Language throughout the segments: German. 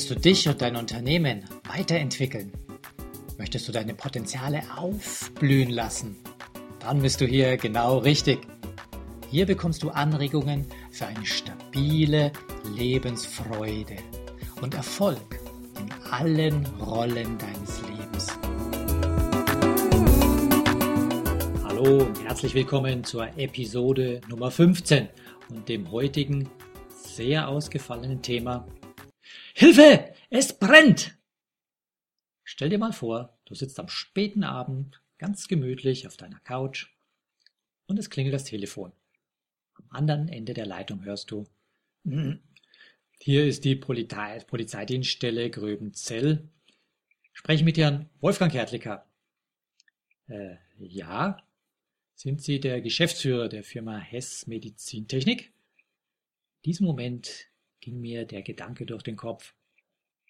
Willst du dich und dein Unternehmen weiterentwickeln? Möchtest du deine Potenziale aufblühen lassen? Dann bist du hier genau richtig. Hier bekommst du Anregungen für eine stabile Lebensfreude und Erfolg in allen Rollen deines Lebens. Hallo und herzlich willkommen zur Episode Nummer 15 und dem heutigen sehr ausgefallenen Thema Hilfe! Es brennt! Stell dir mal vor, du sitzt am späten Abend ganz gemütlich auf deiner Couch und es klingelt das Telefon. Am anderen Ende der Leitung hörst du, hm, hier ist die Polizei, Polizeidienststelle Gröbenzell. Spreche mit Herrn Wolfgang Hertlicker. Äh, ja. Sind Sie der Geschäftsführer der Firma Hess Medizintechnik? In diesem Moment ging mir der Gedanke durch den Kopf.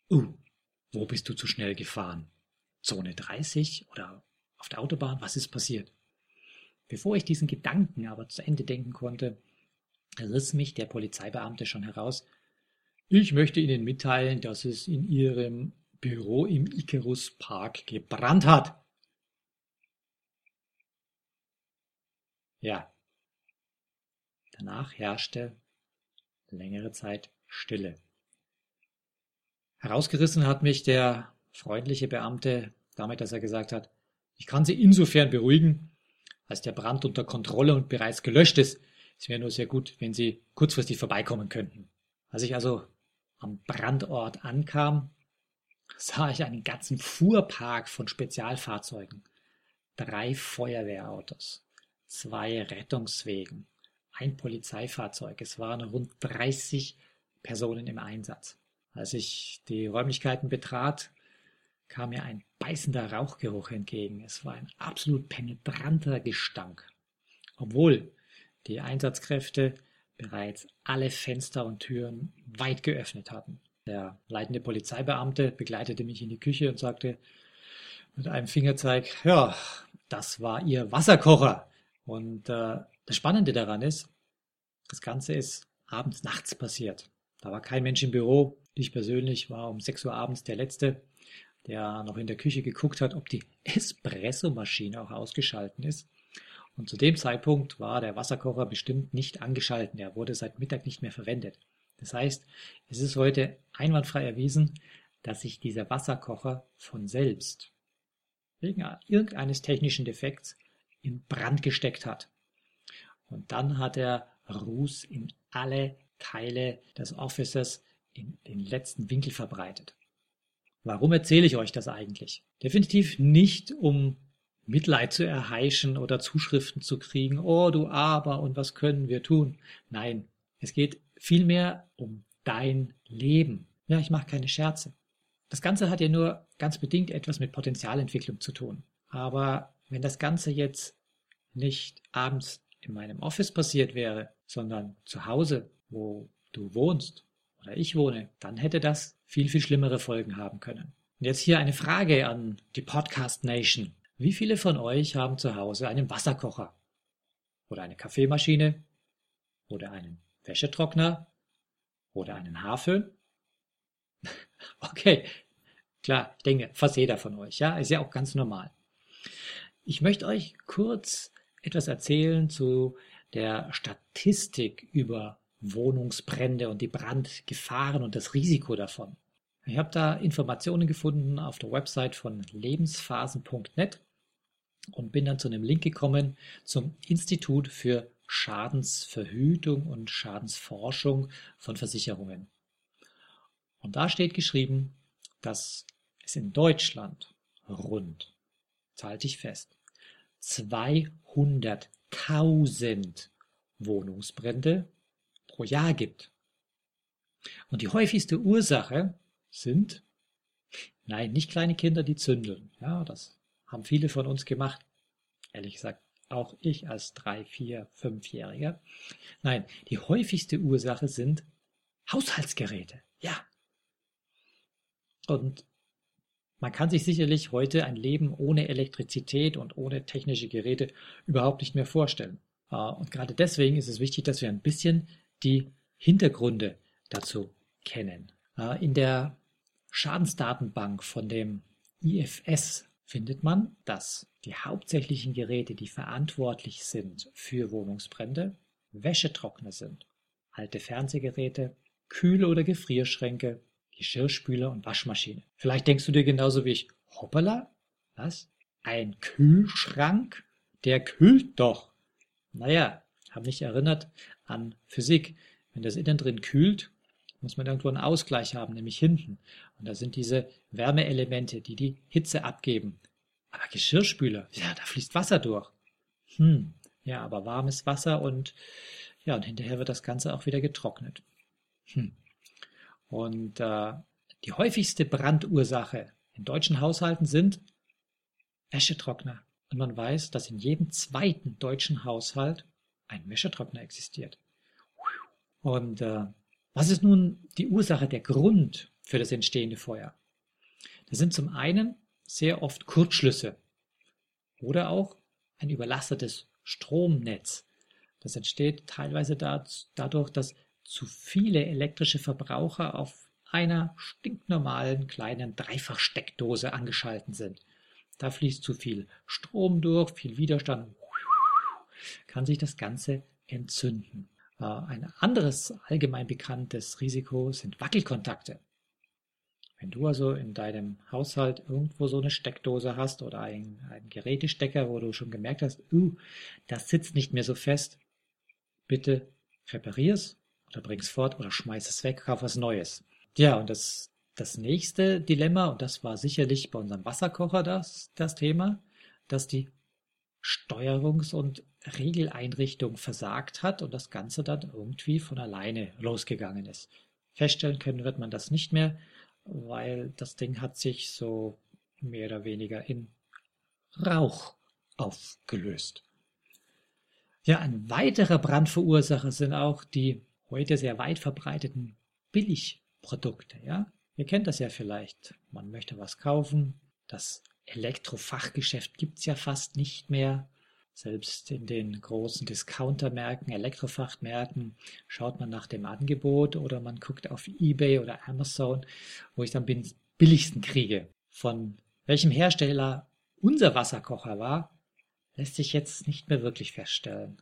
Uh, wo bist du zu schnell gefahren? Zone 30 oder auf der Autobahn? Was ist passiert? Bevor ich diesen Gedanken aber zu Ende denken konnte, riss mich der Polizeibeamte schon heraus. Ich möchte Ihnen mitteilen, dass es in Ihrem Büro im Icarus Park gebrannt hat. Ja. Danach herrschte längere Zeit Stille. Herausgerissen hat mich der freundliche Beamte damit, dass er gesagt hat, ich kann Sie insofern beruhigen, als der Brand unter Kontrolle und bereits gelöscht ist. Es wäre nur sehr gut, wenn Sie kurzfristig vorbeikommen könnten. Als ich also am Brandort ankam, sah ich einen ganzen Fuhrpark von Spezialfahrzeugen, drei Feuerwehrautos, zwei Rettungswegen, ein Polizeifahrzeug. Es waren rund 30 Personen im Einsatz. Als ich die Räumlichkeiten betrat, kam mir ein beißender Rauchgeruch entgegen. Es war ein absolut penetranter Gestank. Obwohl die Einsatzkräfte bereits alle Fenster und Türen weit geöffnet hatten. Der leitende Polizeibeamte begleitete mich in die Küche und sagte mit einem Fingerzeig, ja, das war Ihr Wasserkocher. Und äh, das Spannende daran ist, das Ganze ist abends, nachts passiert. Da war kein Mensch im Büro. Ich persönlich war um 6 Uhr abends der Letzte, der noch in der Küche geguckt hat, ob die Espressomaschine auch ausgeschalten ist. Und zu dem Zeitpunkt war der Wasserkocher bestimmt nicht angeschalten. Er wurde seit Mittag nicht mehr verwendet. Das heißt, es ist heute einwandfrei erwiesen, dass sich dieser Wasserkocher von selbst wegen irgendeines technischen Defekts in Brand gesteckt hat. Und dann hat er Ruß in alle Teile des Offices in den letzten Winkel verbreitet. Warum erzähle ich euch das eigentlich? Definitiv nicht, um Mitleid zu erheischen oder Zuschriften zu kriegen, oh du Aber und was können wir tun? Nein, es geht vielmehr um dein Leben. Ja, ich mache keine Scherze. Das Ganze hat ja nur ganz bedingt etwas mit Potenzialentwicklung zu tun. Aber wenn das Ganze jetzt nicht abends in meinem Office passiert wäre, sondern zu Hause wo du wohnst oder ich wohne, dann hätte das viel, viel schlimmere Folgen haben können. Und jetzt hier eine Frage an die Podcast Nation. Wie viele von euch haben zu Hause einen Wasserkocher oder eine Kaffeemaschine oder einen Wäschetrockner oder einen Haarföhn? okay, klar, ich denke, fast jeder von euch, ja, ist ja auch ganz normal. Ich möchte euch kurz etwas erzählen zu der Statistik über Wohnungsbrände und die Brandgefahren und das Risiko davon. Ich habe da Informationen gefunden auf der Website von lebensphasen.net und bin dann zu einem Link gekommen zum Institut für Schadensverhütung und Schadensforschung von Versicherungen. Und da steht geschrieben, dass es in Deutschland rund, halte ich fest, 200.000 Wohnungsbrände pro Jahr gibt. Und die häufigste Ursache sind, nein, nicht kleine Kinder, die zündeln. Ja, das haben viele von uns gemacht. Ehrlich gesagt, auch ich als drei, vier, fünfjähriger. Nein, die häufigste Ursache sind Haushaltsgeräte. Ja. Und man kann sich sicherlich heute ein Leben ohne Elektrizität und ohne technische Geräte überhaupt nicht mehr vorstellen. Äh, und gerade deswegen ist es wichtig, dass wir ein bisschen die Hintergründe dazu kennen. Äh, in der Schadensdatenbank von dem IFS findet man, dass die hauptsächlichen Geräte, die verantwortlich sind für Wohnungsbrände, Wäschetrockner sind, alte Fernsehgeräte, Kühl- oder Gefrierschränke, Geschirrspüler und Waschmaschine. Vielleicht denkst du dir genauso wie ich, hoppala, was? Ein Kühlschrank? Der kühlt doch. Naja, habe mich erinnert an Physik. Wenn das innen drin kühlt, muss man irgendwo einen Ausgleich haben, nämlich hinten. Und da sind diese Wärmeelemente, die die Hitze abgeben. Aber Geschirrspüler, ja, da fließt Wasser durch. Hm, ja, aber warmes Wasser und ja, und hinterher wird das Ganze auch wieder getrocknet. Hm. Und äh, die häufigste Brandursache in deutschen Haushalten sind Wäschetrockner. Und man weiß, dass in jedem zweiten deutschen Haushalt ein Wäschetrockner existiert. Und äh, was ist nun die Ursache, der Grund für das entstehende Feuer? Das sind zum einen sehr oft Kurzschlüsse oder auch ein überlastetes Stromnetz. Das entsteht teilweise dadurch, dass zu viele elektrische Verbraucher auf einer stinknormalen kleinen Dreifachsteckdose angeschalten sind. Da fließt zu viel Strom durch, viel Widerstand, kann sich das Ganze entzünden. Äh, ein anderes allgemein bekanntes Risiko sind Wackelkontakte. Wenn du also in deinem Haushalt irgendwo so eine Steckdose hast oder einen, einen Gerätestecker, wo du schon gemerkt hast, uh, das sitzt nicht mehr so fest, bitte reparier's oder bring's fort oder schmeiß es weg, kauf was Neues. Ja, und das, das nächste Dilemma, und das war sicherlich bei unserem Wasserkocher das, das Thema, dass die Steuerungs- und Regeleinrichtung versagt hat und das Ganze dann irgendwie von alleine losgegangen ist. Feststellen können wird man das nicht mehr, weil das Ding hat sich so mehr oder weniger in Rauch aufgelöst. Ja, ein weiterer Brandverursacher sind auch die heute sehr weit verbreiteten Billigprodukte. Ja, ihr kennt das ja vielleicht. Man möchte was kaufen. Das Elektrofachgeschäft gibt's ja fast nicht mehr. Selbst in den großen Discountermärkten, Elektrofachmärkten schaut man nach dem Angebot oder man guckt auf eBay oder Amazon, wo ich dann den billigsten kriege. Von welchem Hersteller unser Wasserkocher war, lässt sich jetzt nicht mehr wirklich feststellen.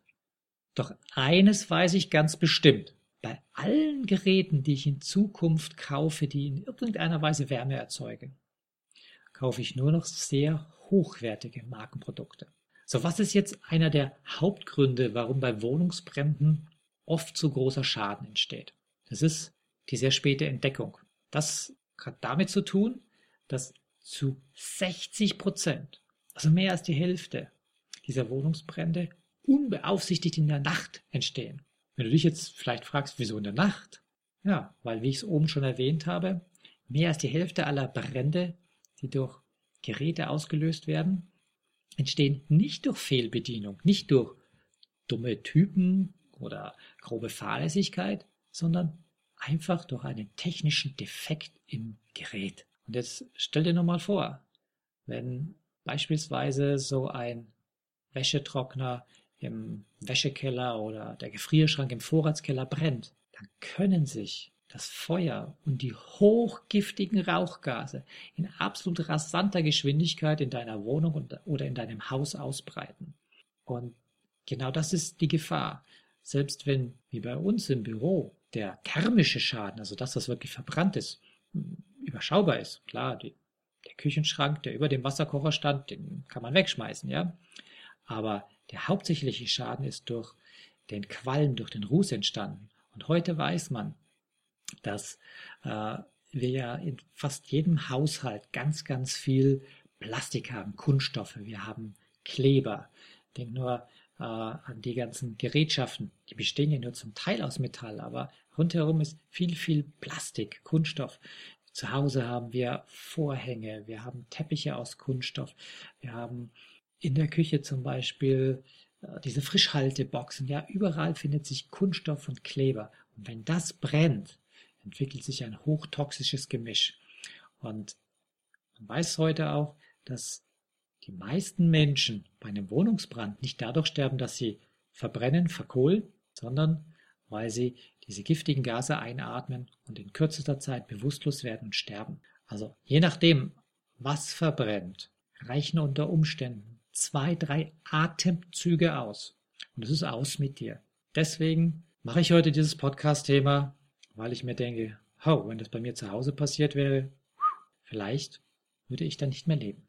Doch eines weiß ich ganz bestimmt. Bei allen Geräten, die ich in Zukunft kaufe, die in irgendeiner Weise Wärme erzeugen, kaufe ich nur noch sehr hochwertige Markenprodukte. So, was ist jetzt einer der Hauptgründe, warum bei Wohnungsbränden oft so großer Schaden entsteht? Das ist die sehr späte Entdeckung. Das hat damit zu tun, dass zu 60 Prozent, also mehr als die Hälfte dieser Wohnungsbrände unbeaufsichtigt in der Nacht entstehen. Wenn du dich jetzt vielleicht fragst, wieso in der Nacht? Ja, weil, wie ich es oben schon erwähnt habe, mehr als die Hälfte aller Brände, die durch Geräte ausgelöst werden, entstehen nicht durch Fehlbedienung, nicht durch dumme Typen oder grobe Fahrlässigkeit, sondern einfach durch einen technischen Defekt im Gerät. Und jetzt stell dir nur mal vor, wenn beispielsweise so ein Wäschetrockner im Wäschekeller oder der Gefrierschrank im Vorratskeller brennt, dann können sich das Feuer und die hochgiftigen Rauchgase in absolut rasanter Geschwindigkeit in deiner Wohnung oder in deinem Haus ausbreiten. Und genau das ist die Gefahr. Selbst wenn, wie bei uns im Büro, der thermische Schaden, also das, was wirklich verbrannt ist, überschaubar ist. Klar, die, der Küchenschrank, der über dem Wasserkocher stand, den kann man wegschmeißen, ja. Aber der hauptsächliche Schaden ist durch den Qualm, durch den Ruß entstanden. Und heute weiß man, dass äh, wir ja in fast jedem Haushalt ganz, ganz viel Plastik haben, Kunststoffe, wir haben Kleber. Denk nur äh, an die ganzen Gerätschaften, die bestehen ja nur zum Teil aus Metall, aber rundherum ist viel, viel Plastik, Kunststoff. Zu Hause haben wir Vorhänge, wir haben Teppiche aus Kunststoff, wir haben in der Küche zum Beispiel äh, diese Frischhalteboxen, ja, überall findet sich Kunststoff und Kleber. Und wenn das brennt, entwickelt sich ein hochtoxisches Gemisch. Und man weiß heute auch, dass die meisten Menschen bei einem Wohnungsbrand nicht dadurch sterben, dass sie verbrennen, verkohlen, sondern weil sie diese giftigen Gase einatmen und in kürzester Zeit bewusstlos werden und sterben. Also je nachdem, was verbrennt, reichen unter Umständen zwei, drei Atemzüge aus. Und es ist aus mit dir. Deswegen mache ich heute dieses Podcast-Thema, weil ich mir denke, oh, wenn das bei mir zu Hause passiert wäre, vielleicht würde ich dann nicht mehr leben.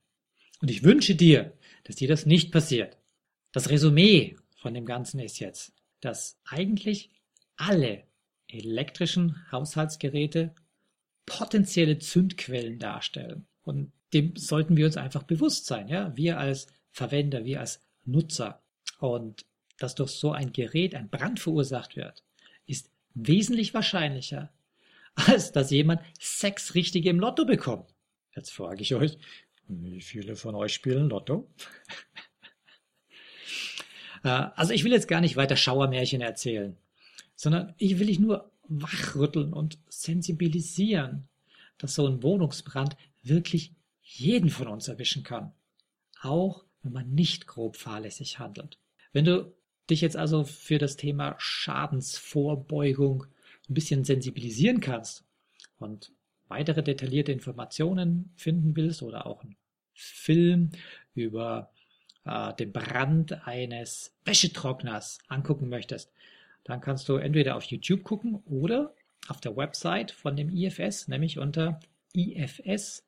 Und ich wünsche dir, dass dir das nicht passiert. Das Resümee von dem Ganzen ist jetzt, dass eigentlich alle elektrischen Haushaltsgeräte potenzielle Zündquellen darstellen. Und dem sollten wir uns einfach bewusst sein, ja, wir als Verwender, wir als Nutzer. Und dass durch so ein Gerät ein Brand verursacht wird, wesentlich wahrscheinlicher, als dass jemand sechs Richtige im Lotto bekommt. Jetzt frage ich euch, wie viele von euch spielen Lotto? Äh, also ich will jetzt gar nicht weiter Schauermärchen erzählen, sondern ich will dich nur wachrütteln und sensibilisieren, dass so ein Wohnungsbrand wirklich jeden von uns erwischen kann. Auch wenn man nicht grob fahrlässig handelt. Wenn du dich jetzt also für das Thema Schadensvorbeugung ein bisschen sensibilisieren kannst und weitere detaillierte Informationen finden willst oder auch einen Film über äh, den Brand eines Wäschetrockners angucken möchtest, dann kannst du entweder auf YouTube gucken oder auf der Website von dem IFS, nämlich unter ifs-ev.org.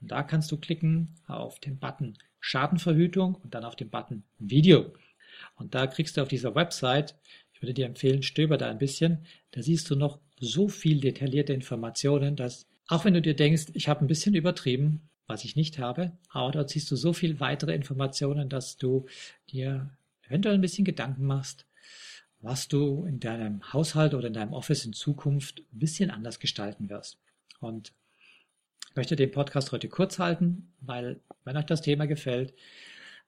Und da kannst du klicken auf den Button Schadenverhütung und dann auf den Button Video. Und da kriegst du auf dieser Website ich würde dir empfehlen, stöber da ein bisschen. Da siehst du noch so viel detaillierte Informationen, dass auch wenn du dir denkst, ich habe ein bisschen übertrieben, was ich nicht habe, aber dort siehst du so viel weitere Informationen, dass du dir eventuell ein bisschen Gedanken machst, was du in deinem Haushalt oder in deinem Office in Zukunft ein bisschen anders gestalten wirst. Und ich möchte den Podcast heute kurz halten, weil wenn euch das Thema gefällt,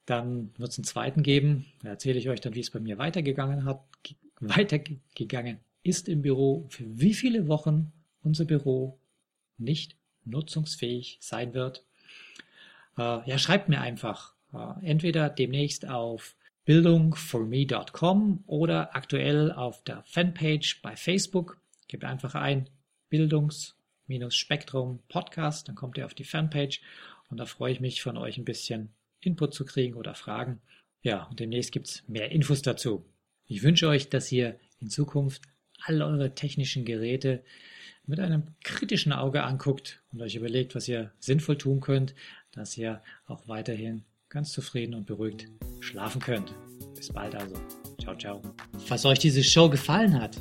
dann wird es einen zweiten geben. Da erzähle ich euch dann, wie es bei mir weitergegangen hat, weitergegangen ist im Büro, für wie viele Wochen unser Büro nicht nutzungsfähig sein wird. Äh, ja, schreibt mir einfach. Äh, entweder demnächst auf bildungforme.com oder aktuell auf der Fanpage bei Facebook. Gebt einfach ein Bildungs-Spektrum Podcast, dann kommt ihr auf die Fanpage und da freue ich mich von euch ein bisschen Input zu kriegen oder Fragen. Ja, und demnächst gibt es mehr Infos dazu. Ich wünsche euch, dass ihr in Zukunft all eure technischen Geräte mit einem kritischen Auge anguckt und euch überlegt, was ihr sinnvoll tun könnt, dass ihr auch weiterhin ganz zufrieden und beruhigt schlafen könnt. Bis bald also. Ciao, ciao. Falls euch diese Show gefallen hat,